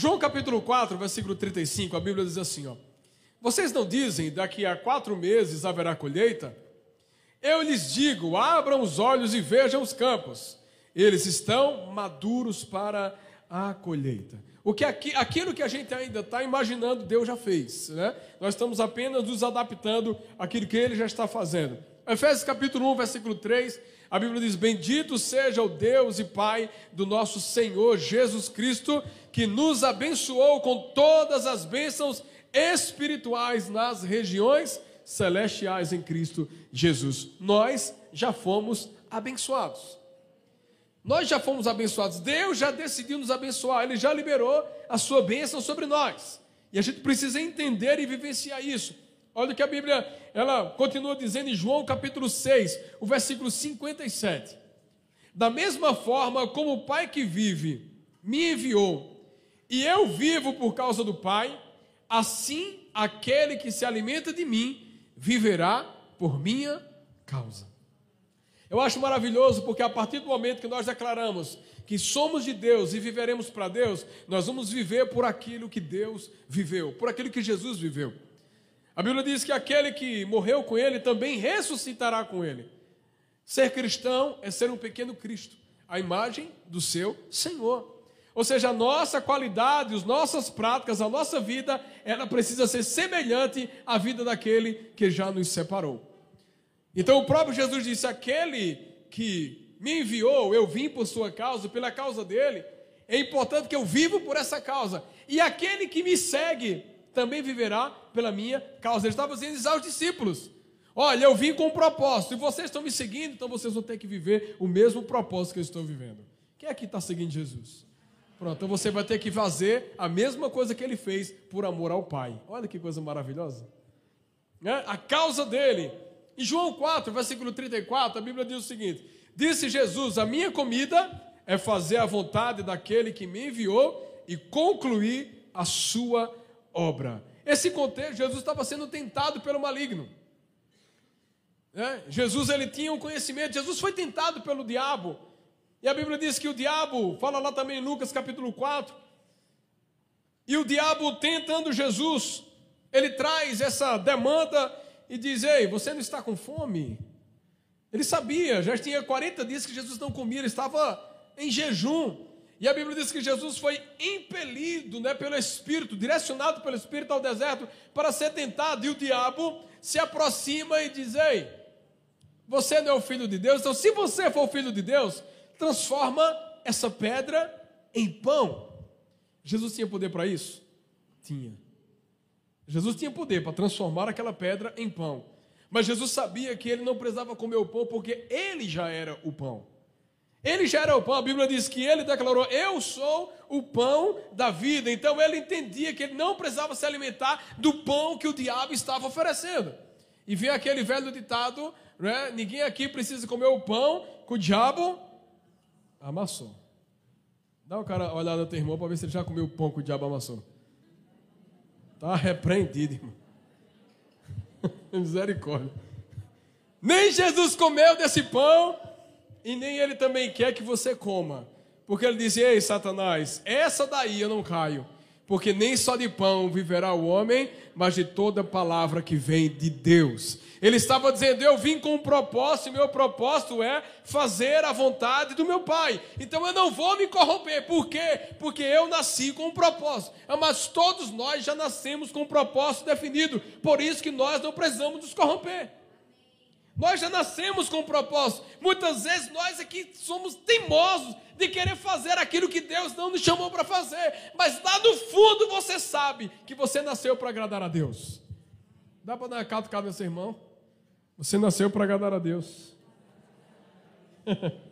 João capítulo 4, versículo 35, a Bíblia diz assim: ó, Vocês não dizem daqui a quatro meses haverá colheita? Eu lhes digo: abram os olhos e vejam os campos, eles estão maduros para a colheita. O que aqui, aquilo que a gente ainda está imaginando, Deus já fez. Né? Nós estamos apenas nos adaptando àquilo que Ele já está fazendo. Efésios capítulo 1, versículo 3, a Bíblia diz: Bendito seja o Deus e Pai do nosso Senhor Jesus Cristo, que nos abençoou com todas as bênçãos espirituais nas regiões celestiais em Cristo Jesus. Nós já fomos abençoados. Nós já fomos abençoados. Deus já decidiu nos abençoar. Ele já liberou a sua bênção sobre nós. E a gente precisa entender e vivenciar isso. Olha o que a Bíblia, ela continua dizendo em João capítulo 6, o versículo 57. Da mesma forma como o Pai que vive me enviou, e eu vivo por causa do Pai, assim aquele que se alimenta de mim viverá por minha causa. Eu acho maravilhoso porque a partir do momento que nós declaramos que somos de Deus e viveremos para Deus, nós vamos viver por aquilo que Deus viveu, por aquilo que Jesus viveu. A Bíblia diz que aquele que morreu com ele também ressuscitará com ele. Ser cristão é ser um pequeno Cristo, a imagem do seu Senhor. Ou seja, a nossa qualidade, as nossas práticas, a nossa vida, ela precisa ser semelhante à vida daquele que já nos separou. Então o próprio Jesus disse: aquele que me enviou, eu vim por sua causa, pela causa dele, é importante que eu vivo por essa causa. E aquele que me segue, também viverá pela minha causa. Ele estava dizendo aos discípulos. Olha, eu vim com um propósito, e vocês estão me seguindo, então vocês vão ter que viver o mesmo propósito que eu estou vivendo. Quem aqui está seguindo Jesus? Pronto, então você vai ter que fazer a mesma coisa que ele fez por amor ao Pai. Olha que coisa maravilhosa. Né? A causa dele. Em João 4, versículo 34, a Bíblia diz o seguinte: Disse Jesus: A minha comida é fazer a vontade daquele que me enviou e concluir a sua obra. Esse contexto, Jesus estava sendo tentado pelo maligno. É? Jesus ele tinha um conhecimento, Jesus foi tentado pelo diabo. E a Bíblia diz que o diabo, fala lá também em Lucas capítulo 4, e o diabo tentando Jesus, ele traz essa demanda e diz: Ei, você não está com fome? Ele sabia, já tinha 40 dias que Jesus não comia, ele estava em jejum. E a Bíblia diz que Jesus foi impelido né, pelo Espírito, direcionado pelo Espírito ao deserto para ser tentado. E o diabo se aproxima e diz: Ei, você não é o filho de Deus, então se você for o filho de Deus, transforma essa pedra em pão. Jesus tinha poder para isso? Tinha. Jesus tinha poder para transformar aquela pedra em pão. Mas Jesus sabia que ele não precisava comer o pão porque ele já era o pão. Ele já era o pão, a Bíblia diz que ele declarou: Eu sou o pão da vida. Então ele entendia que ele não precisava se alimentar do pão que o diabo estava oferecendo. E vem aquele velho ditado: né? Ninguém aqui precisa comer o pão que o diabo amassou. Dá uma cara olhada no teu irmão para ver se ele já comeu o pão que o diabo amassou. Está repreendido, irmão. Misericórdia. Nem Jesus comeu desse pão e nem ele também quer que você coma. Porque ele diz: Ei, Satanás, essa daí eu não caio. Porque nem só de pão viverá o homem, mas de toda palavra que vem de Deus. Ele estava dizendo: Eu vim com um propósito, e meu propósito é fazer a vontade do meu Pai. Então eu não vou me corromper. Por quê? Porque eu nasci com um propósito. Ah, mas todos nós já nascemos com um propósito definido. Por isso que nós não precisamos nos corromper. Nós já nascemos com um propósito. Muitas vezes nós aqui somos teimosos de querer fazer aquilo que Deus não nos chamou para fazer. Mas lá no fundo você sabe que você nasceu para agradar a Deus. Dá para dar uma catucada nesse irmão? Você nasceu para agradar a Deus.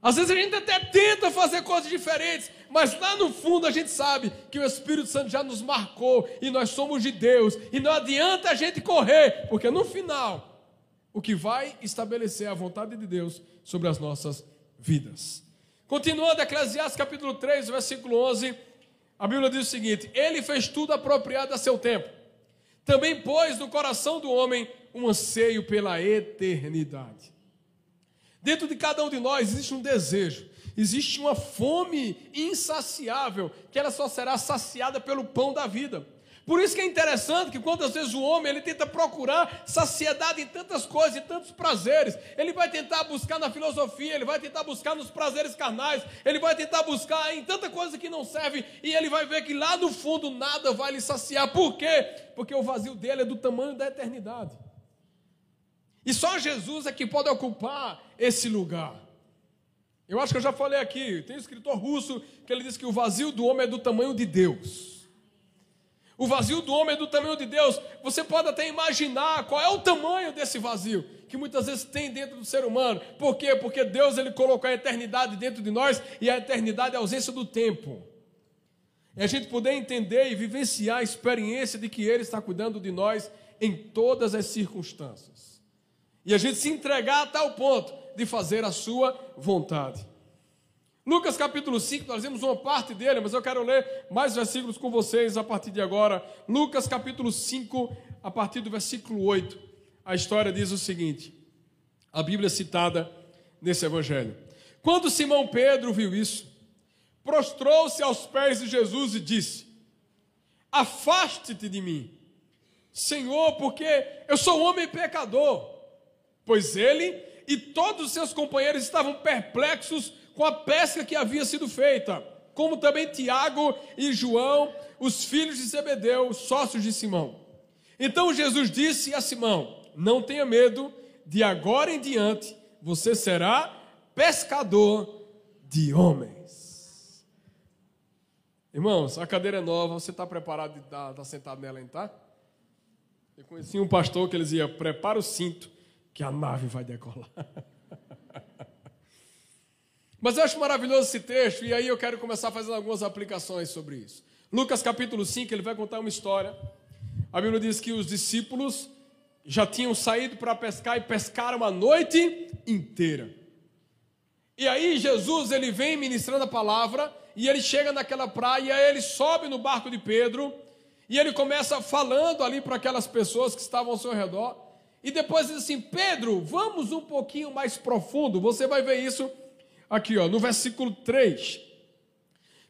Às vezes a gente até tenta fazer coisas diferentes, mas lá no fundo a gente sabe que o Espírito Santo já nos marcou e nós somos de Deus, e não adianta a gente correr, porque no final, o que vai estabelecer a vontade de Deus sobre as nossas vidas. Continuando, Eclesiastes capítulo 3, versículo 11, a Bíblia diz o seguinte: Ele fez tudo apropriado a seu tempo, também pôs no coração do homem um anseio pela eternidade. Dentro de cada um de nós existe um desejo, Existe uma fome insaciável, que ela só será saciada pelo pão da vida. Por isso que é interessante que quantas vezes o homem ele tenta procurar saciedade em tantas coisas, em tantos prazeres. Ele vai tentar buscar na filosofia, ele vai tentar buscar nos prazeres carnais, ele vai tentar buscar em tanta coisa que não serve e ele vai ver que lá no fundo nada vai lhe saciar. Por quê? Porque o vazio dele é do tamanho da eternidade. E só Jesus é que pode ocupar esse lugar. Eu acho que eu já falei aqui, tem um escritor russo que ele diz que o vazio do homem é do tamanho de Deus. O vazio do homem é do tamanho de Deus. Você pode até imaginar qual é o tamanho desse vazio que muitas vezes tem dentro do ser humano. Por quê? Porque Deus ele colocou a eternidade dentro de nós e a eternidade é a ausência do tempo. E a gente poder entender e vivenciar a experiência de que Ele está cuidando de nós em todas as circunstâncias. E a gente se entregar a tal ponto de fazer a sua vontade. Lucas capítulo 5, nós vemos uma parte dele, mas eu quero ler mais versículos com vocês a partir de agora. Lucas capítulo 5, a partir do versículo 8. A história diz o seguinte: a Bíblia citada nesse evangelho. Quando Simão Pedro viu isso, prostrou-se aos pés de Jesus e disse: Afaste-te de mim, Senhor, porque eu sou um homem pecador. Pois ele e todos os seus companheiros estavam perplexos com a pesca que havia sido feita, como também Tiago e João, os filhos de Zebedeu, sócios de Simão. Então Jesus disse a Simão: Não tenha medo, de agora em diante você será pescador de homens. Irmãos, a cadeira é nova, você está preparado de estar tá sentado nela, hein, tá? Eu conheci um pastor que ele dizia: prepara o cinto, que a nave vai decolar. Mas eu acho maravilhoso esse texto, e aí eu quero começar fazendo algumas aplicações sobre isso. Lucas capítulo 5, ele vai contar uma história. A Bíblia diz que os discípulos já tinham saído para pescar e pescaram a noite inteira. E aí Jesus, ele vem ministrando a palavra, e ele chega naquela praia, ele sobe no barco de Pedro, e ele começa falando ali para aquelas pessoas que estavam ao seu redor, e depois diz assim: Pedro, vamos um pouquinho mais profundo. Você vai ver isso aqui, ó, no versículo 3.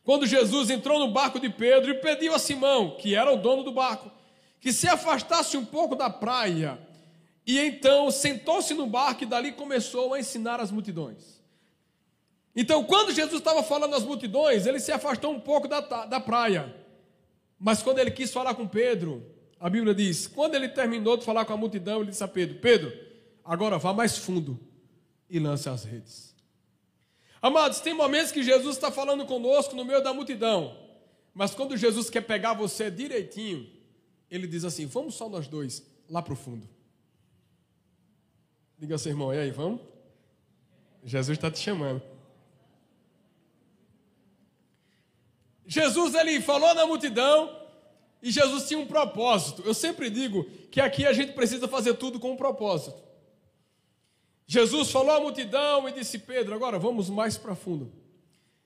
Quando Jesus entrou no barco de Pedro e pediu a Simão, que era o dono do barco, que se afastasse um pouco da praia. E então sentou-se no barco e dali começou a ensinar as multidões. Então, quando Jesus estava falando às multidões, ele se afastou um pouco da, da praia. Mas quando ele quis falar com Pedro, a Bíblia diz: quando ele terminou de falar com a multidão, ele disse a Pedro: Pedro, agora vá mais fundo e lance as redes. Amados, tem momentos que Jesus está falando conosco no meio da multidão, mas quando Jesus quer pegar você direitinho, ele diz assim: Vamos só nós dois lá para o fundo. Diga assim, irmão, e aí, vamos? Jesus está te chamando. Jesus ele falou na multidão e Jesus tinha um propósito. Eu sempre digo que aqui a gente precisa fazer tudo com um propósito. Jesus falou à multidão e disse: Pedro, agora vamos mais para fundo.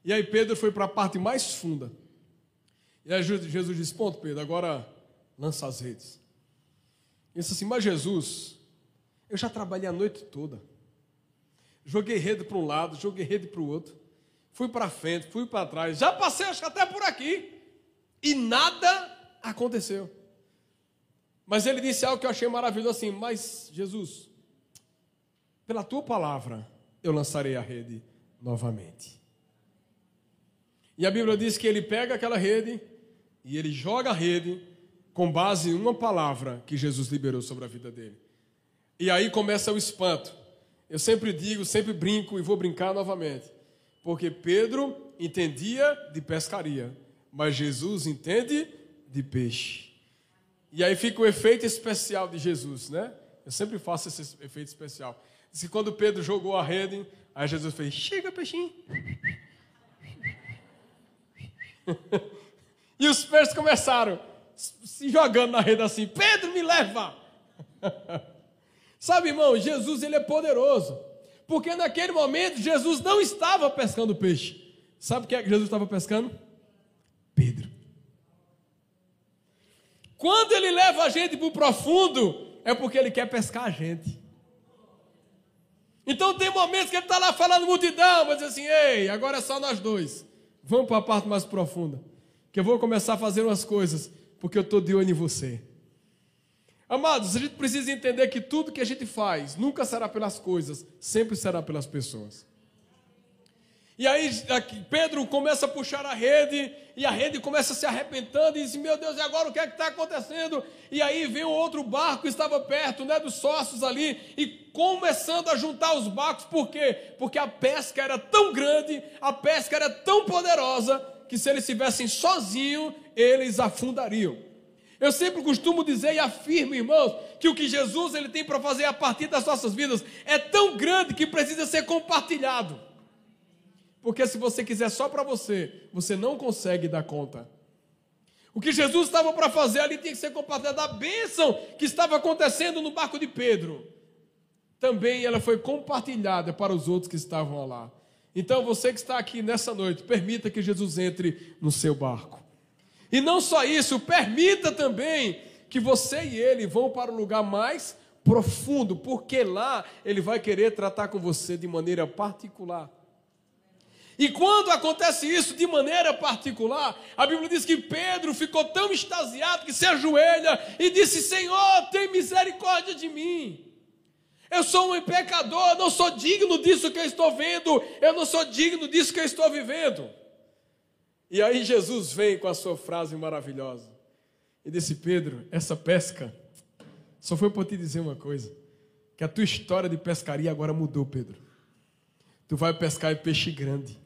E aí Pedro foi para a parte mais funda. E aí Jesus disse: Ponto, Pedro, agora lança as redes. E disse assim: Mas Jesus, eu já trabalhei a noite toda. Joguei rede para um lado, joguei rede para o outro. Fui para frente, fui para trás. Já passei, acho que até por aqui. E nada aconteceu. Mas ele disse algo que eu achei maravilhoso assim: Mas Jesus, pela tua palavra eu lançarei a rede novamente. E a Bíblia diz que ele pega aquela rede e ele joga a rede com base em uma palavra que Jesus liberou sobre a vida dele. E aí começa o espanto. Eu sempre digo, sempre brinco e vou brincar novamente. Porque Pedro entendia de pescaria, mas Jesus entende de peixe. E aí fica o efeito especial de Jesus, né? Eu sempre faço esse efeito especial. Diz que quando Pedro jogou a rede, aí Jesus fez: Chega, peixinho. e os peixes começaram se jogando na rede assim: Pedro, me leva. Sabe, irmão, Jesus ele é poderoso. Porque naquele momento Jesus não estava pescando peixe. Sabe o que, é Jesus estava pescando? Pedro. Quando ele leva a gente para o profundo, é porque ele quer pescar a gente. Então tem momentos que ele está lá falando multidão, mas assim, ei, agora é só nós dois. Vamos para a parte mais profunda. Que eu vou começar a fazer umas coisas, porque eu estou de olho em você. Amados, a gente precisa entender que tudo que a gente faz nunca será pelas coisas, sempre será pelas pessoas. E aí Pedro começa a puxar a rede, e a rede começa a se arrebentando, e diz: Meu Deus, e agora o que é que está acontecendo? E aí vem um outro barco estava perto, né, dos sócios ali, e começando a juntar os barcos, por quê? Porque a pesca era tão grande, a pesca era tão poderosa, que se eles estivessem sozinhos, eles afundariam. Eu sempre costumo dizer e afirmo, irmãos, que o que Jesus ele tem para fazer a partir das nossas vidas é tão grande que precisa ser compartilhado. Porque se você quiser só para você, você não consegue dar conta. O que Jesus estava para fazer ali tinha que ser compartilhado. A bênção que estava acontecendo no barco de Pedro, também ela foi compartilhada para os outros que estavam lá. Então você que está aqui nessa noite, permita que Jesus entre no seu barco. E não só isso, permita também que você e ele vão para o lugar mais profundo, porque lá ele vai querer tratar com você de maneira particular. E quando acontece isso de maneira particular, a Bíblia diz que Pedro ficou tão extasiado que se ajoelha e disse: Senhor, tem misericórdia de mim. Eu sou um pecador, não sou digno disso que eu estou vendo, eu não sou digno disso que eu estou vivendo. E aí Jesus vem com a sua frase maravilhosa. E disse: Pedro, essa pesca só foi para te dizer uma coisa: que a tua história de pescaria agora mudou, Pedro. Tu vai pescar peixe grande.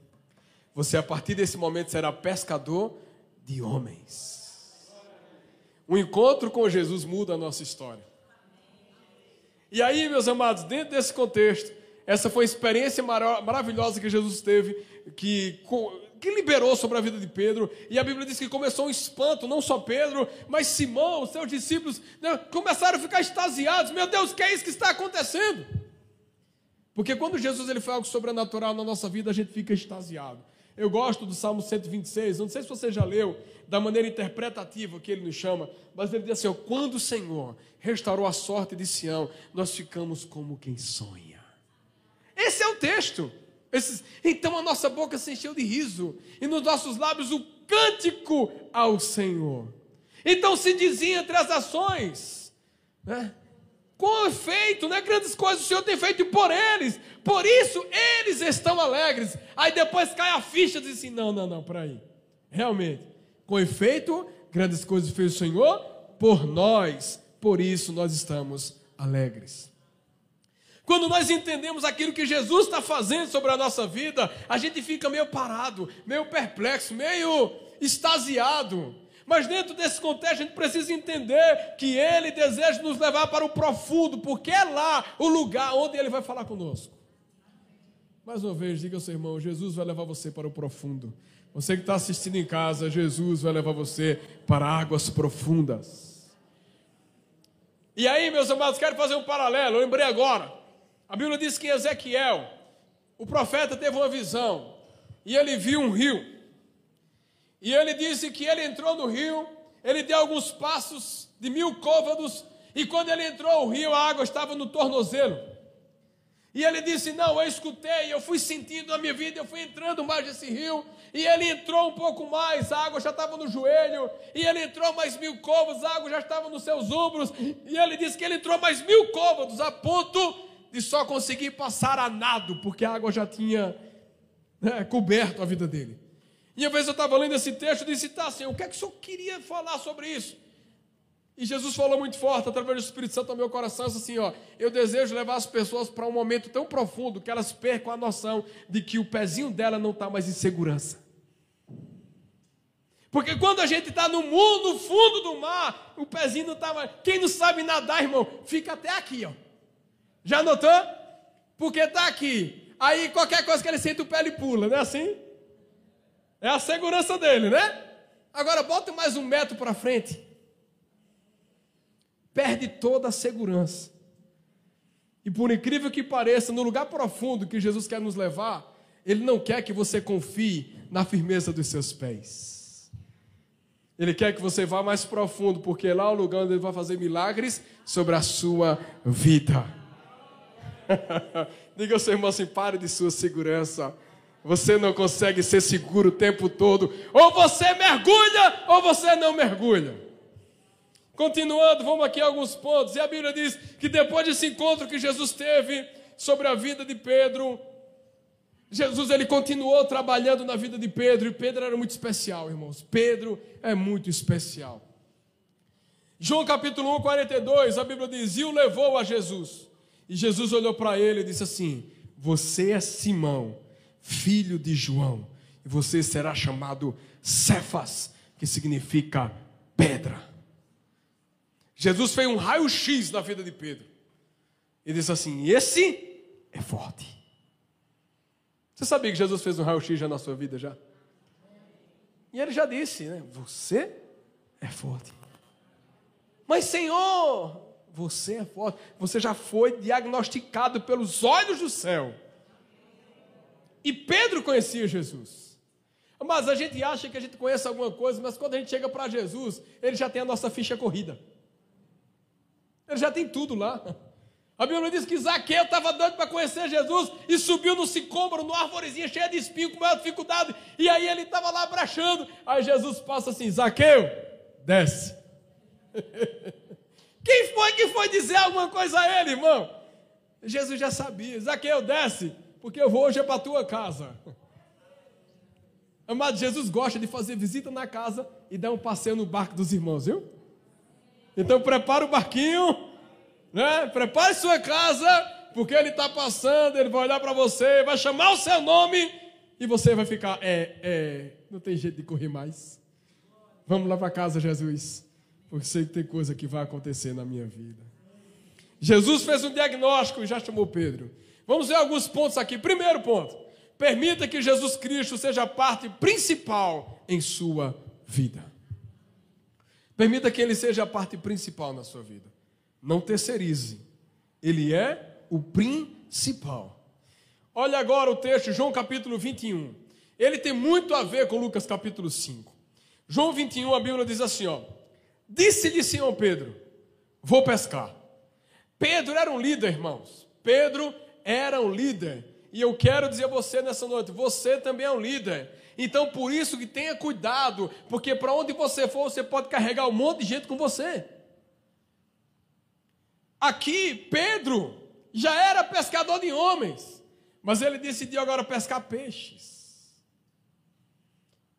Você, a partir desse momento, será pescador de homens. O encontro com Jesus muda a nossa história. E aí, meus amados, dentro desse contexto, essa foi a experiência maravilhosa que Jesus teve, que que liberou sobre a vida de Pedro. E a Bíblia diz que começou um espanto, não só Pedro, mas Simão, os seus discípulos, né, começaram a ficar extasiados. Meu Deus, o que é isso que está acontecendo? Porque quando Jesus ele faz algo sobrenatural na nossa vida, a gente fica extasiado. Eu gosto do Salmo 126, não sei se você já leu, da maneira interpretativa que ele nos chama, mas ele diz assim: ó, quando o Senhor restaurou a sorte de Sião, nós ficamos como quem sonha. Esse é o texto. Esses, então a nossa boca se encheu de riso, e nos nossos lábios o cântico ao Senhor. Então se dizia entre as ações, né? Com efeito, né? grandes coisas o Senhor tem feito por eles, por isso eles estão alegres. Aí depois cai a ficha e diz assim: não, não, não, para aí. Realmente, com efeito, grandes coisas fez o Senhor por nós, por isso nós estamos alegres. Quando nós entendemos aquilo que Jesus está fazendo sobre a nossa vida, a gente fica meio parado, meio perplexo, meio extasiado. Mas dentro desse contexto, a gente precisa entender que Ele deseja nos levar para o profundo, porque é lá o lugar onde Ele vai falar conosco. Mais uma vez, diga ao seu irmão: Jesus vai levar você para o profundo. Você que está assistindo em casa, Jesus vai levar você para águas profundas. E aí, meus amados, quero fazer um paralelo. Eu lembrei agora. A Bíblia diz que Ezequiel, o profeta, teve uma visão e ele viu um rio. E ele disse que ele entrou no rio, ele deu alguns passos de mil côvados, e quando ele entrou no rio, a água estava no tornozelo. E ele disse: Não, eu escutei, eu fui sentindo na minha vida, eu fui entrando mais nesse rio. E ele entrou um pouco mais, a água já estava no joelho. E ele entrou mais mil côvados, a água já estava nos seus ombros. E ele disse que ele entrou mais mil côvados, a ponto de só conseguir passar a nado, porque a água já tinha né, coberto a vida dele. E uma vez eu estava lendo esse texto e disse, tá, Senhor, o que é que o Senhor queria falar sobre isso? E Jesus falou muito forte, através do Espírito Santo ao meu coração, assim, ó, eu desejo levar as pessoas para um momento tão profundo que elas percam a noção de que o pezinho dela não está mais em segurança. Porque quando a gente está no mundo, no fundo do mar, o pezinho não está mais. Quem não sabe nadar, irmão, fica até aqui, ó. Já notou? Porque está aqui. Aí qualquer coisa que ele sente o pé, ele pula, não é assim? É a segurança dele, né? Agora bota mais um metro para frente. Perde toda a segurança. E por incrível que pareça, no lugar profundo que Jesus quer nos levar, Ele não quer que você confie na firmeza dos seus pés. Ele quer que você vá mais profundo, porque lá é o lugar onde Ele vai fazer milagres sobre a sua vida. Diga ao seu irmão assim: pare de sua segurança. Você não consegue ser seguro o tempo todo. Ou você mergulha, ou você não mergulha. Continuando, vamos aqui a alguns pontos. E a Bíblia diz que depois desse encontro que Jesus teve sobre a vida de Pedro, Jesus ele continuou trabalhando na vida de Pedro, e Pedro era muito especial, irmãos. Pedro é muito especial. João capítulo 1, 42, a Bíblia diz: E o levou a Jesus. E Jesus olhou para ele e disse assim: Você é Simão, filho de João, e você será chamado Cefas, que significa pedra. Jesus fez um raio-x na vida de Pedro. E disse assim: Esse é forte. Você sabia que Jesus fez um raio-x já na sua vida já? E ele já disse, né? Você é forte. Mas Senhor, você é forte. Você já foi diagnosticado pelos olhos do céu. E Pedro conhecia Jesus. Mas a gente acha que a gente conhece alguma coisa, mas quando a gente chega para Jesus, ele já tem a nossa ficha corrida. Ele já tem tudo lá. A Bíblia diz que Zaqueu estava doido para conhecer Jesus e subiu no sicômoro, numa arvorezinha cheia de espinho, com maior dificuldade. E aí ele estava lá abraçando. Aí Jesus passa assim: Zaqueu, desce. Quem foi que foi dizer alguma coisa a ele, irmão? Jesus já sabia: Zaqueu, desce, porque eu vou hoje é para a tua casa. Amado, Jesus gosta de fazer visita na casa e dar um passeio no barco dos irmãos, viu? Então prepara o barquinho né? Prepare sua casa, porque ele está passando, ele vai olhar para você, vai chamar o seu nome e você vai ficar, é, é, não tem jeito de correr mais. Vamos lá para casa, Jesus, porque sei que tem coisa que vai acontecer na minha vida. Jesus fez um diagnóstico e já chamou Pedro. Vamos ver alguns pontos aqui. Primeiro ponto: permita que Jesus Cristo seja a parte principal em sua vida. Permita que ele seja a parte principal na sua vida. Não terceirize. Ele é o principal. Olha agora o texto, João capítulo 21. Ele tem muito a ver com Lucas capítulo 5. João 21, a Bíblia diz assim: ó. Disse-lhe Simão Pedro: Vou pescar. Pedro era um líder, irmãos. Pedro era um líder. E eu quero dizer a você nessa noite: você também é um líder. Então, por isso que tenha cuidado, porque para onde você for, você pode carregar um monte de gente com você. Aqui, Pedro já era pescador de homens, mas ele decidiu agora pescar peixes.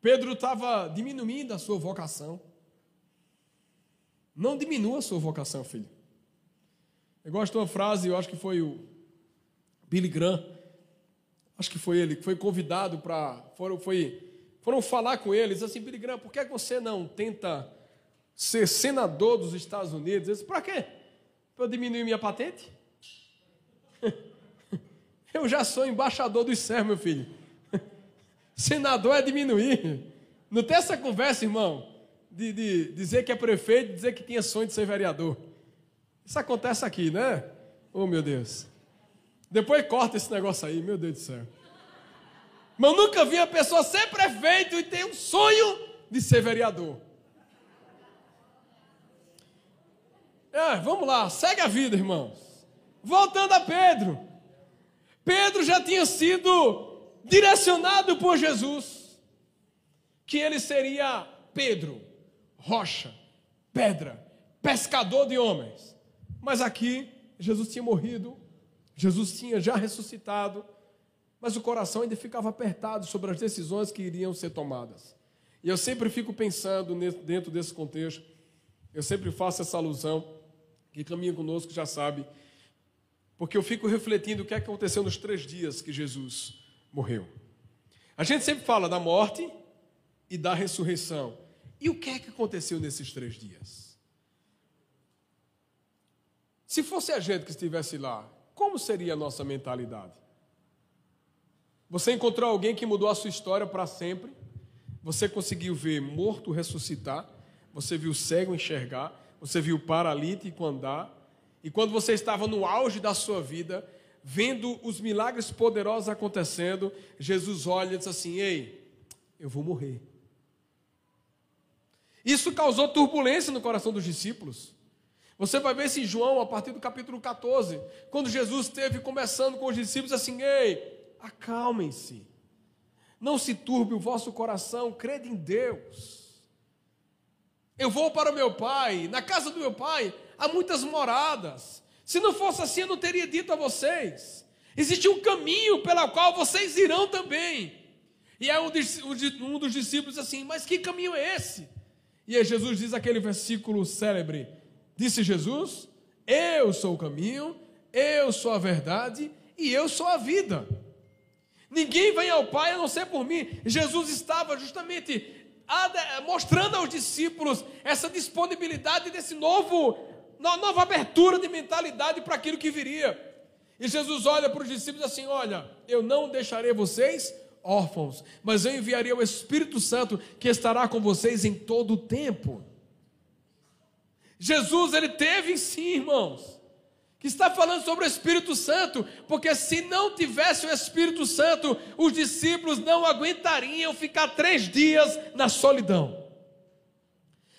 Pedro estava diminuindo a sua vocação. Não diminua a sua vocação, filho. Eu gosto de uma frase, eu acho que foi o Billy Graham, acho que foi ele, que foi convidado para. Foram, foram falar com ele, disse assim: Billy Graham, por que você não tenta ser senador dos Estados Unidos? Ele disse: para quê? para eu diminuir minha patente? Eu já sou embaixador dos céus, meu filho. Senador é diminuir. Não tem essa conversa, irmão, de, de dizer que é prefeito, dizer que tinha sonho de ser vereador. Isso acontece aqui, né? Oh, meu Deus. Depois corta esse negócio aí, meu Deus do céu. Mas eu nunca vi a pessoa ser prefeito e ter um sonho de ser vereador. É, vamos lá, segue a vida, irmãos. Voltando a Pedro. Pedro já tinha sido direcionado por Jesus que ele seria Pedro, rocha, pedra, pescador de homens. Mas aqui Jesus tinha morrido, Jesus tinha já ressuscitado, mas o coração ainda ficava apertado sobre as decisões que iriam ser tomadas. E eu sempre fico pensando dentro desse contexto, eu sempre faço essa alusão que caminha conosco já sabe, porque eu fico refletindo o que aconteceu nos três dias que Jesus morreu. A gente sempre fala da morte e da ressurreição. E o que é que aconteceu nesses três dias? Se fosse a gente que estivesse lá, como seria a nossa mentalidade? Você encontrou alguém que mudou a sua história para sempre? Você conseguiu ver morto ressuscitar? Você viu cego enxergar? você viu paralítico andar, e quando você estava no auge da sua vida, vendo os milagres poderosos acontecendo, Jesus olha e diz assim: Ei, eu vou morrer. Isso causou turbulência no coração dos discípulos. Você vai ver isso em João, a partir do capítulo 14, quando Jesus esteve conversando com os discípulos assim: Ei, acalmem-se, não se turbe o vosso coração, crede em Deus. Eu vou para o meu pai, na casa do meu pai há muitas moradas. Se não fosse assim, eu não teria dito a vocês. Existe um caminho pelo qual vocês irão também. E um, um dos discípulos assim: Mas que caminho é esse? E aí Jesus diz aquele versículo célebre: Disse Jesus: Eu sou o caminho, eu sou a verdade e eu sou a vida. Ninguém vem ao Pai a não ser por mim. Jesus estava justamente mostrando aos discípulos essa disponibilidade desse novo, nova abertura de mentalidade para aquilo que viria. E Jesus olha para os discípulos assim: Olha, eu não deixarei vocês órfãos, mas eu enviarei o Espírito Santo que estará com vocês em todo o tempo. Jesus, ele teve em si, irmãos, que está falando sobre o Espírito Santo, porque se não tivesse o Espírito Santo, os discípulos não aguentariam ficar três dias na solidão.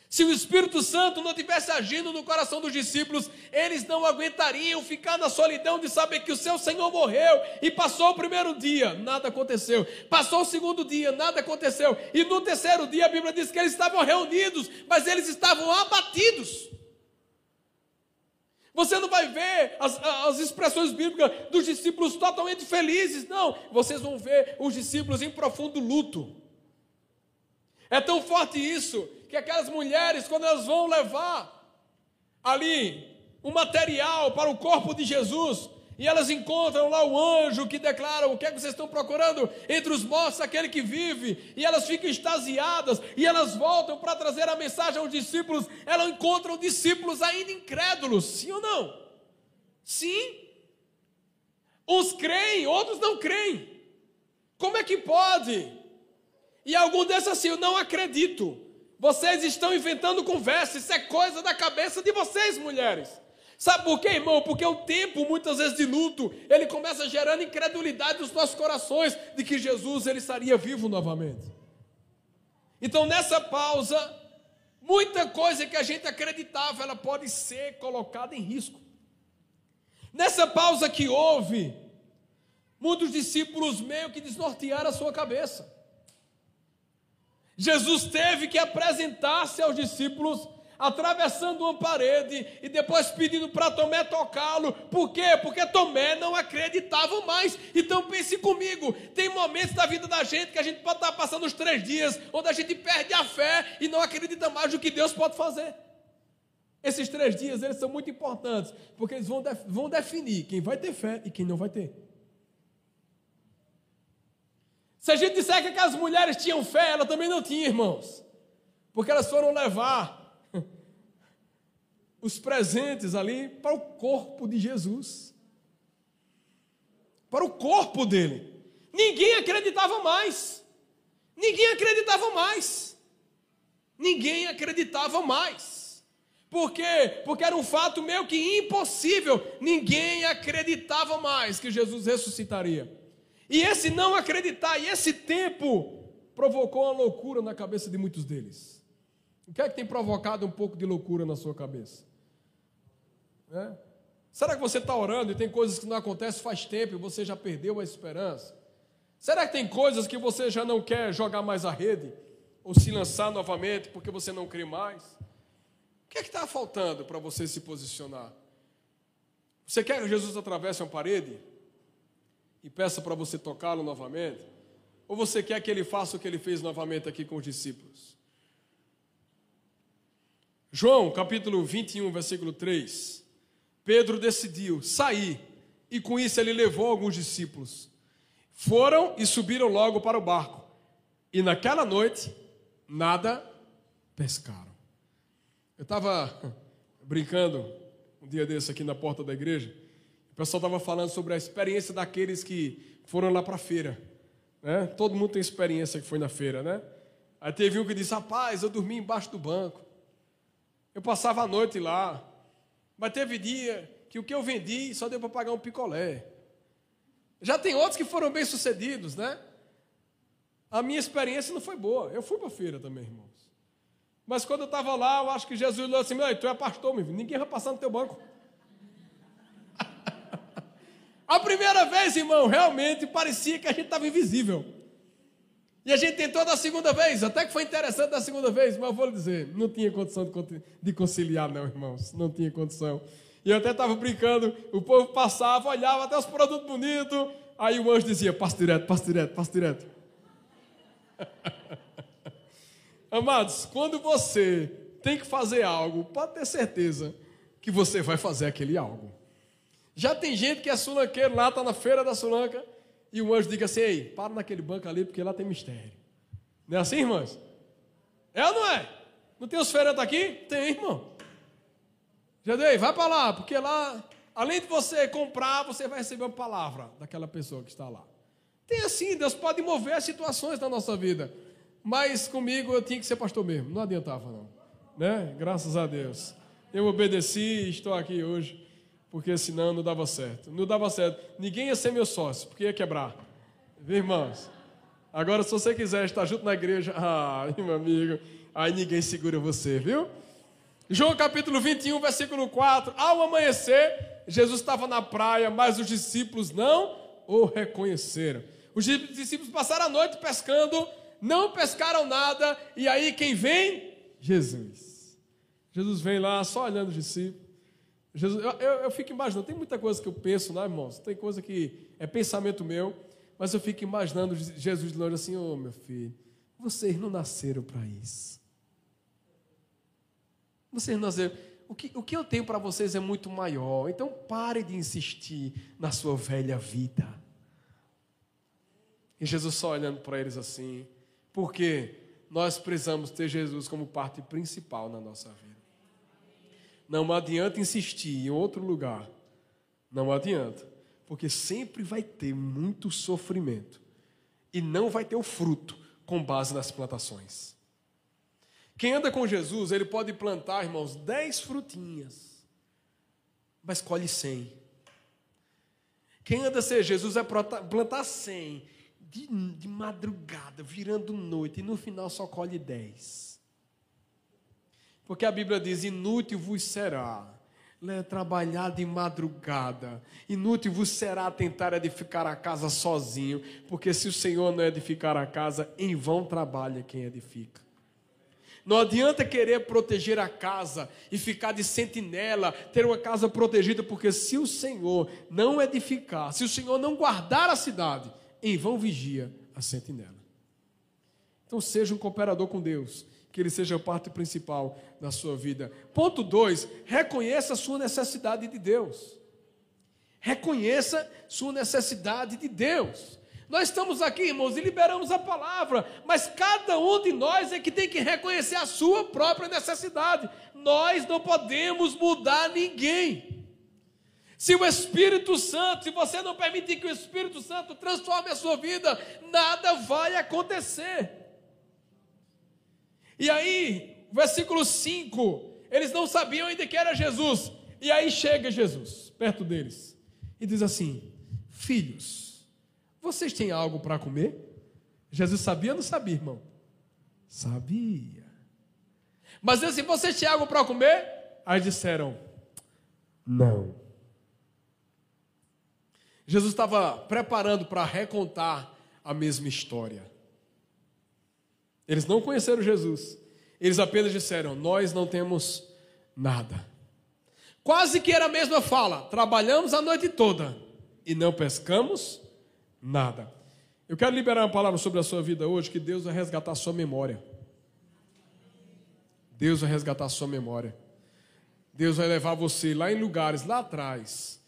Se o Espírito Santo não tivesse agindo no coração dos discípulos, eles não aguentariam ficar na solidão de saber que o seu Senhor morreu e passou o primeiro dia, nada aconteceu. Passou o segundo dia, nada aconteceu. E no terceiro dia a Bíblia diz que eles estavam reunidos, mas eles estavam abatidos. Você não vai ver as, as expressões bíblicas dos discípulos totalmente felizes, não. Vocês vão ver os discípulos em profundo luto. É tão forte isso que aquelas mulheres, quando elas vão levar ali o material para o corpo de Jesus, e elas encontram lá o anjo que declara o que é que vocês estão procurando entre os mortos, aquele que vive, e elas ficam extasiadas, e elas voltam para trazer a mensagem aos discípulos, elas encontram discípulos ainda incrédulos, sim ou não? Sim. Uns creem, outros não creem. Como é que pode? E algum desses assim, eu não acredito. Vocês estão inventando conversa, isso é coisa da cabeça de vocês, mulheres. Sabe por quê, irmão? Porque o tempo, muitas vezes de luto, ele começa gerando incredulidade nos nossos corações de que Jesus ele estaria vivo novamente. Então, nessa pausa, muita coisa que a gente acreditava, ela pode ser colocada em risco. Nessa pausa que houve, muitos discípulos meio que desnortearam a sua cabeça. Jesus teve que apresentar-se aos discípulos atravessando uma parede e depois pedindo para Tomé tocá-lo. Por quê? Porque Tomé não acreditava mais. Então pense comigo: tem momentos da vida da gente que a gente pode estar passando os três dias onde a gente perde a fé e não acredita mais no que Deus pode fazer. Esses três dias eles são muito importantes, porque eles vão, vão definir quem vai ter fé e quem não vai ter. Se a gente disser que aquelas mulheres tinham fé, ela também não tinha, irmãos. Porque elas foram levar os presentes ali para o corpo de Jesus. Para o corpo dele. Ninguém acreditava mais. Ninguém acreditava mais. Ninguém acreditava mais. Por quê? Porque era um fato meio que impossível. Ninguém acreditava mais que Jesus ressuscitaria. E esse não acreditar, e esse tempo, provocou uma loucura na cabeça de muitos deles. O que é que tem provocado um pouco de loucura na sua cabeça? É? Será que você está orando e tem coisas que não acontecem faz tempo e você já perdeu a esperança? Será que tem coisas que você já não quer jogar mais a rede? Ou se lançar novamente porque você não crê mais? O que é que está faltando para você se posicionar? Você quer que Jesus atravesse uma parede e peça para você tocá-lo novamente? Ou você quer que ele faça o que ele fez novamente aqui com os discípulos? João, capítulo 21, versículo 3. Pedro decidiu sair e com isso ele levou alguns discípulos. Foram e subiram logo para o barco. E naquela noite, nada pescaram. Eu estava brincando um dia desse aqui na porta da igreja. Pessoal estava falando sobre a experiência daqueles que foram lá para a feira. Né? Todo mundo tem experiência que foi na feira, né? Aí teve um que disse: Rapaz, eu dormi embaixo do banco. Eu passava a noite lá. Mas teve dia que o que eu vendi só deu para pagar um picolé. Já tem outros que foram bem sucedidos, né? A minha experiência não foi boa. Eu fui para a feira também, irmãos. Mas quando eu estava lá, eu acho que Jesus falou assim: tu é pastor, meu filho, ninguém vai passar no teu banco. A primeira vez, irmão, realmente parecia que a gente estava invisível. E a gente tentou da segunda vez, até que foi interessante da segunda vez, mas eu vou lhe dizer, não tinha condição de conciliar, não, irmãos, não tinha condição. E eu até estava brincando, o povo passava, olhava até os produtos bonitos, aí o anjo dizia: passa direto, passa direto, passa direto. Amados, quando você tem que fazer algo, pode ter certeza que você vai fazer aquele algo. Já tem gente que é sulanqueiro lá, está na feira da sulanca, e o anjo diga assim: Ei, para naquele banco ali, porque lá tem mistério. Não é assim, irmãos? É ou não é? Não tem os feirantes aqui? Tem, irmão. Já dei, vai para lá, porque lá, além de você comprar, você vai receber uma palavra daquela pessoa que está lá. Tem assim, Deus pode mover as situações da nossa vida. Mas comigo eu tinha que ser pastor mesmo, não adiantava não. Né? Graças a Deus. Eu obedeci e estou aqui hoje, porque senão não dava certo. Não dava certo. Ninguém ia ser meu sócio, porque ia quebrar. Viu, irmãos? Agora, se você quiser estar junto na igreja, ah, meu amigo, aí ninguém segura você, viu? João capítulo 21, versículo 4. Ao amanhecer, Jesus estava na praia, mas os discípulos não o reconheceram. Os discípulos passaram a noite pescando, não pescaram nada, e aí quem vem? Jesus. Jesus vem lá só olhando os discípulos. Jesus, eu, eu, eu, fico imaginando, tem muita coisa que eu penso, né, irmãos? Tem coisa que é pensamento meu, mas eu fico imaginando Jesus de longe assim: Ô oh, meu filho, vocês não nasceram para isso. Vocês não nasceram. O que, o que eu tenho para vocês é muito maior, então pare de insistir na sua velha vida. E Jesus só olhando para eles assim, porque nós precisamos ter Jesus como parte principal na nossa vida. Não adianta insistir em outro lugar. Não adianta. Porque sempre vai ter muito sofrimento. E não vai ter o fruto com base nas plantações. Quem anda com Jesus, ele pode plantar, irmãos, dez frutinhas, mas colhe cem. Quem anda ser Jesus é plantar cem de, de madrugada, virando noite, e no final só colhe dez. Porque a Bíblia diz: inútil vos será trabalhar de madrugada, inútil vos será tentar edificar a casa sozinho, porque se o Senhor não edificar a casa, em vão trabalha quem edifica. Não adianta querer proteger a casa e ficar de sentinela, ter uma casa protegida, porque se o Senhor não edificar, se o Senhor não guardar a cidade, em vão vigia a sentinela. Então seja um cooperador com Deus, que ele seja a parte principal da sua vida. Ponto 2, reconheça a sua necessidade de Deus. Reconheça sua necessidade de Deus. Nós estamos aqui, irmãos, e liberamos a palavra, mas cada um de nós é que tem que reconhecer a sua própria necessidade. Nós não podemos mudar ninguém. Se o Espírito Santo, se você não permitir que o Espírito Santo transforme a sua vida, nada vai acontecer. E aí, versículo 5, eles não sabiam ainda que era Jesus. E aí chega Jesus perto deles e diz assim: Filhos, vocês têm algo para comer? Jesus sabia ou não sabia, irmão? Sabia. Mas assim, vocês têm algo para comer? Aí disseram: Não. Jesus estava preparando para recontar a mesma história. Eles não conheceram Jesus. Eles apenas disseram: Nós não temos nada. Quase que era a mesma fala: Trabalhamos a noite toda e não pescamos nada. Eu quero liberar uma palavra sobre a sua vida hoje, que Deus vai resgatar a sua memória. Deus vai resgatar a sua memória. Deus vai levar você lá em lugares lá atrás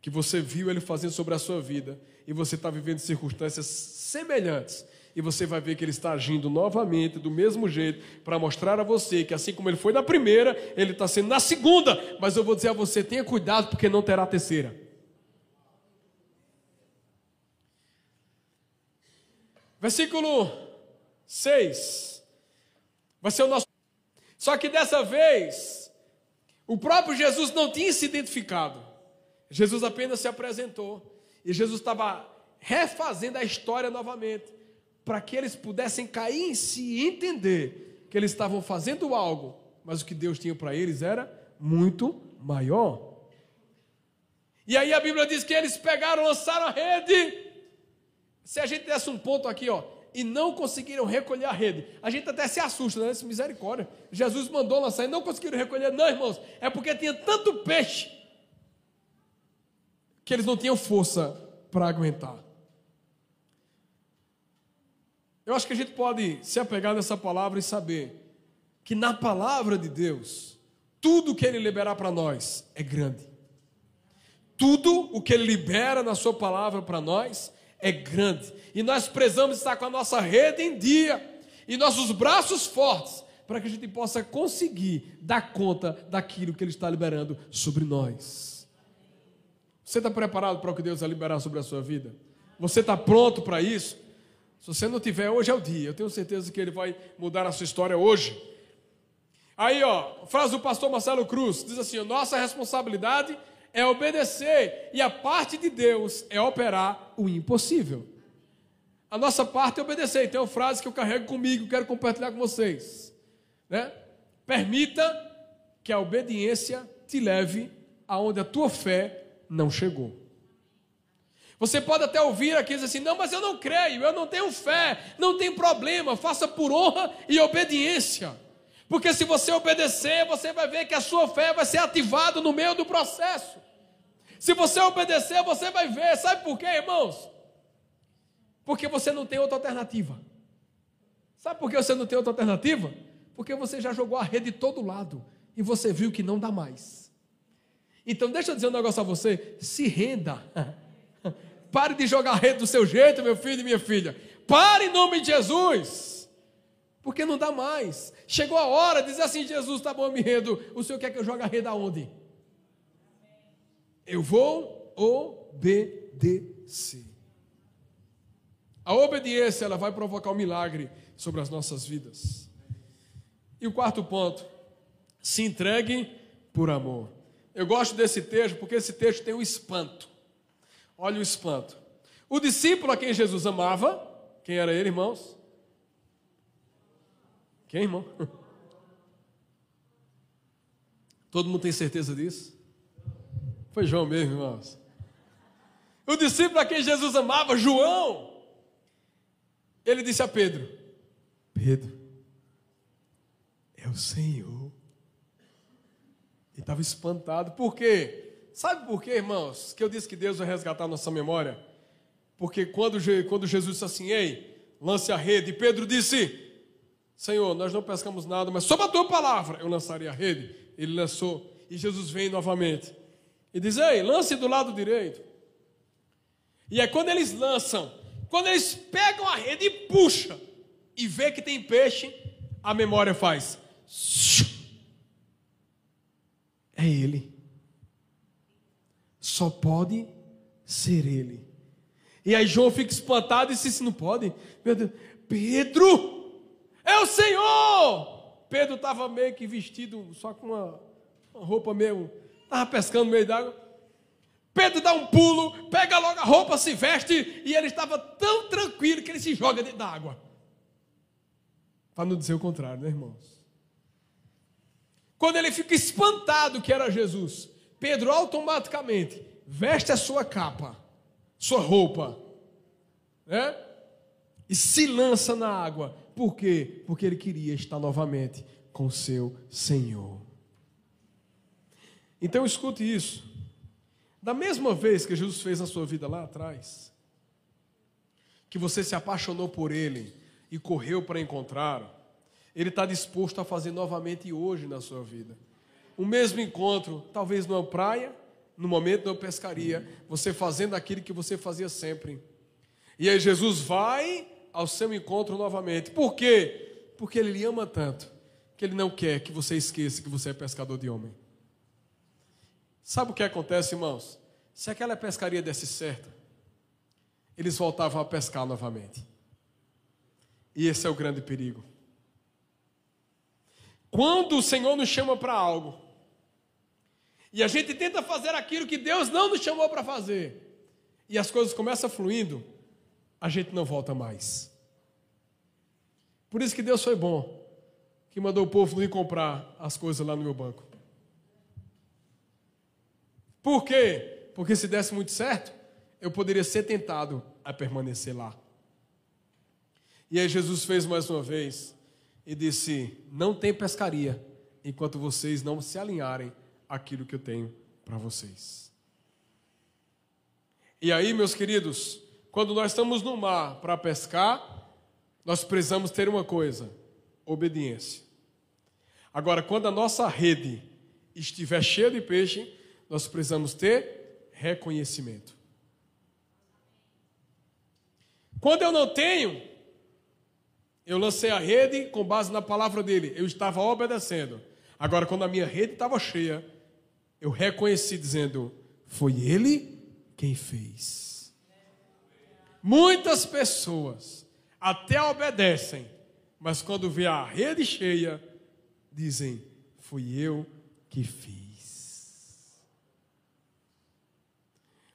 que você viu ele fazendo sobre a sua vida e você está vivendo circunstâncias semelhantes. E você vai ver que ele está agindo novamente, do mesmo jeito, para mostrar a você que, assim como ele foi na primeira, ele está sendo na segunda. Mas eu vou dizer a você: tenha cuidado, porque não terá terceira. Versículo 6. Vai ser o nosso. Só que dessa vez, o próprio Jesus não tinha se identificado. Jesus apenas se apresentou e Jesus estava refazendo a história novamente, para que eles pudessem cair em si e entender que eles estavam fazendo algo, mas o que Deus tinha para eles era muito maior. E aí a Bíblia diz que eles pegaram, lançaram a rede. Se a gente desse um ponto aqui, ó, e não conseguiram recolher a rede, a gente até se assusta, né? Misericórdia. Jesus mandou lançar e não conseguiram recolher. Não, irmãos, é porque tinha tanto peixe que eles não tinham força para aguentar. Eu acho que a gente pode se apegar nessa palavra e saber que na palavra de Deus, tudo que Ele liberar para nós é grande. Tudo o que Ele libera na Sua palavra para nós é grande. E nós precisamos estar com a nossa rede em dia e nossos braços fortes para que a gente possa conseguir dar conta daquilo que Ele está liberando sobre nós. Você está preparado para o que Deus vai liberar sobre a sua vida? Você está pronto para isso? Se você não tiver, hoje é o dia. Eu tenho certeza que ele vai mudar a sua história hoje. Aí, ó, frase do pastor Marcelo Cruz, diz assim: nossa responsabilidade é obedecer, e a parte de Deus é operar o impossível. A nossa parte é obedecer. Então, uma frase que eu carrego comigo, quero compartilhar com vocês. Né? Permita que a obediência te leve aonde a tua fé não chegou. Você pode até ouvir aqui dizer assim: não, mas eu não creio, eu não tenho fé, não tem problema, faça por honra e obediência. Porque se você obedecer, você vai ver que a sua fé vai ser ativada no meio do processo. Se você obedecer, você vai ver. Sabe por quê, irmãos? Porque você não tem outra alternativa. Sabe por que você não tem outra alternativa? Porque você já jogou a rede de todo lado e você viu que não dá mais. Então, deixa eu dizer um negócio a você: se renda. Pare de jogar rede do seu jeito, meu filho e minha filha. Pare em nome de Jesus. Porque não dá mais. Chegou a hora de dizer assim: Jesus, tá bom, me rendo. O senhor quer que eu jogue a rede aonde? Eu vou obedecer. A obediência ela vai provocar um milagre sobre as nossas vidas. E o quarto ponto, se entregue por amor. Eu gosto desse texto porque esse texto tem um espanto. Olha o espanto. O discípulo a quem Jesus amava, quem era ele, irmãos? Quem, irmão? Todo mundo tem certeza disso? Foi João mesmo, irmãos. O discípulo a quem Jesus amava, João, ele disse a Pedro: Pedro, é o Senhor. Ele estava espantado, por quê? Sabe por quê, irmãos, que eu disse que Deus vai resgatar nossa memória? Porque quando, quando Jesus disse assim, ei, lance a rede, Pedro disse, Senhor, nós não pescamos nada, mas sob a tua palavra eu lançaria a rede. Ele lançou, e Jesus vem novamente. E diz, ei, lance do lado direito. E é quando eles lançam, quando eles pegam a rede e puxam, e vê que tem peixe, a memória faz. É ele só pode ser Ele. E aí João fica espantado e disse: Não pode? Meu Deus, Pedro, é o Senhor! Pedro estava meio que vestido, só com uma, uma roupa meio. Estava pescando no meio d'água. Pedro dá um pulo, pega logo a roupa, se veste, e ele estava tão tranquilo que ele se joga dentro da água. Para não dizer o contrário, né, irmãos? Quando ele fica espantado que era Jesus, Pedro automaticamente veste a sua capa, sua roupa, né? E se lança na água. Por quê? Porque ele queria estar novamente com seu Senhor. Então escute isso. Da mesma vez que Jesus fez na sua vida lá atrás, que você se apaixonou por Ele e correu para encontrá-lo, Ele está disposto a fazer novamente hoje na sua vida o mesmo encontro, talvez numa praia, no momento da pescaria, você fazendo aquilo que você fazia sempre. E aí Jesus vai ao seu encontro novamente. Por quê? Porque ele lhe ama tanto que ele não quer que você esqueça que você é pescador de homem. Sabe o que acontece, irmãos? Se aquela pescaria desse certo, eles voltavam a pescar novamente. E esse é o grande perigo. Quando o Senhor nos chama para algo, e a gente tenta fazer aquilo que Deus não nos chamou para fazer. E as coisas começam fluindo, a gente não volta mais. Por isso que Deus foi bom. que mandou o povo ir comprar as coisas lá no meu banco. Por quê? Porque se desse muito certo, eu poderia ser tentado a permanecer lá. E aí Jesus fez mais uma vez e disse: Não tem pescaria enquanto vocês não se alinharem àquilo que eu tenho para vocês. E aí, meus queridos, quando nós estamos no mar para pescar, nós precisamos ter uma coisa: obediência. Agora, quando a nossa rede estiver cheia de peixe, nós precisamos ter reconhecimento. Quando eu não tenho, eu lancei a rede com base na palavra dele, eu estava obedecendo. Agora, quando a minha rede estava cheia, eu reconheci dizendo: Foi ele quem fez. Muitas pessoas até obedecem, mas quando vê a rede cheia, dizem: Fui eu que fiz.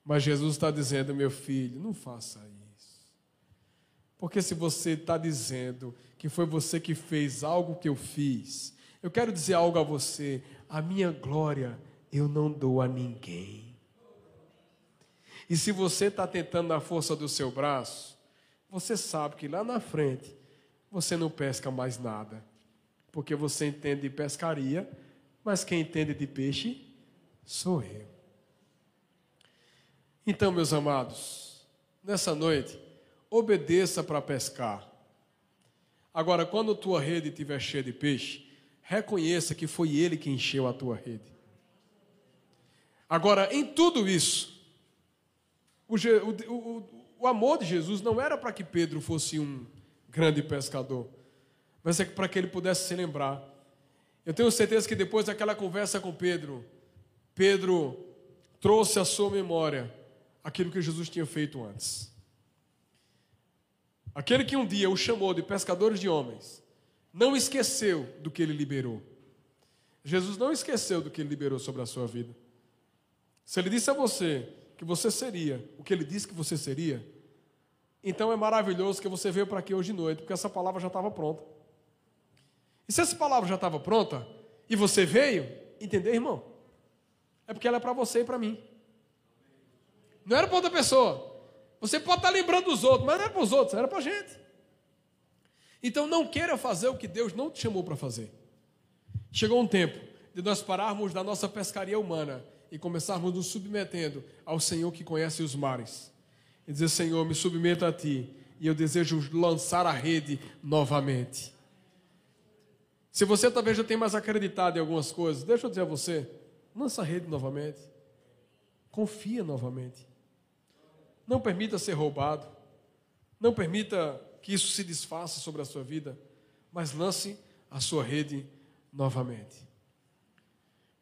Mas Jesus está dizendo, meu filho, não faça isso. Porque se você está dizendo que foi você que fez algo que eu fiz, eu quero dizer algo a você: a minha glória eu não dou a ninguém. E se você está tentando na força do seu braço, você sabe que lá na frente você não pesca mais nada porque você entende de pescaria, mas quem entende de peixe sou eu. Então, meus amados, nessa noite, obedeça para pescar. Agora, quando tua rede estiver cheia de peixe, reconheça que foi ele que encheu a tua rede. Agora, em tudo isso, o, o, o, amor de Jesus não era para que Pedro fosse um grande pescador mas é para que ele pudesse se lembrar. Eu tenho certeza que depois daquela conversa com Pedro, Pedro trouxe à sua memória aquilo que Jesus tinha feito antes. Aquele que um dia o chamou de pescadores de homens, não esqueceu do que ele liberou. Jesus não esqueceu do que ele liberou sobre a sua vida. Se ele disse a você que você seria o que ele disse que você seria, então é maravilhoso que você veio para aqui hoje de noite, porque essa palavra já estava pronta. E se essa palavra já estava pronta e você veio, entendeu, irmão? É porque ela é para você e para mim. Não era para outra pessoa. Você pode estar lembrando dos outros, mas não era para os outros, era para a gente. Então não queira fazer o que Deus não te chamou para fazer. Chegou um tempo de nós pararmos da nossa pescaria humana e começarmos nos submetendo ao Senhor que conhece os mares. E dizer, Senhor, me submeta a Ti e eu desejo lançar a rede novamente. Se você talvez já tenha mais acreditado em algumas coisas, deixa eu dizer a você, lança a rede novamente. Confia novamente. Não permita ser roubado. Não permita que isso se desfaça sobre a sua vida, mas lance a sua rede novamente.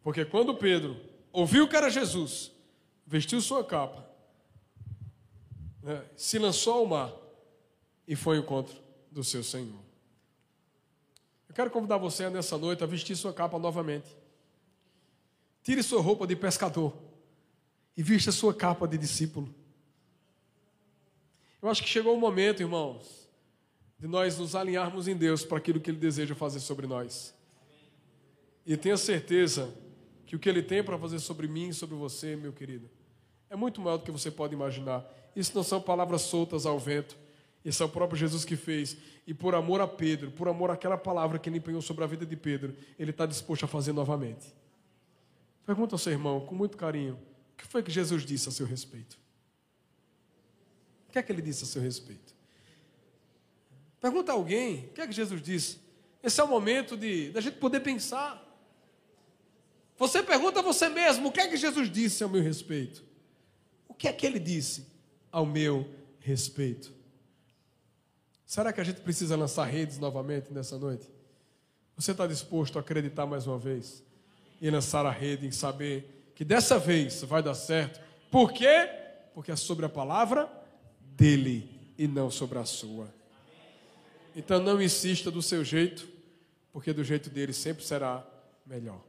Porque quando Pedro ouviu que era Jesus, vestiu sua capa, né, se lançou ao mar e foi ao encontro do seu Senhor. Eu quero convidar você nessa noite a vestir sua capa novamente. Tire sua roupa de pescador e vista sua capa de discípulo. Eu acho que chegou o momento, irmãos, de nós nos alinharmos em Deus para aquilo que Ele deseja fazer sobre nós. E tenha certeza que o que Ele tem para fazer sobre mim e sobre você, meu querido, é muito maior do que você pode imaginar. Isso não são palavras soltas ao vento. Esse é o próprio Jesus que fez. E por amor a Pedro, por amor àquela palavra que ele empenhou sobre a vida de Pedro, ele está disposto a fazer novamente. Pergunta ao seu irmão, com muito carinho, o que foi que Jesus disse a seu respeito? O que é que ele disse a seu respeito? Pergunta a alguém, o que é que Jesus disse? Esse é o momento de da gente poder pensar. Você pergunta a você mesmo, o que é que Jesus disse ao meu respeito? O que é que ele disse ao meu respeito? Será que a gente precisa lançar redes novamente nessa noite? Você está disposto a acreditar mais uma vez e lançar a rede em saber que dessa vez vai dar certo? Por quê? Porque é sobre a palavra dele e não sobre a sua. Então não insista do seu jeito, porque do jeito dele sempre será melhor.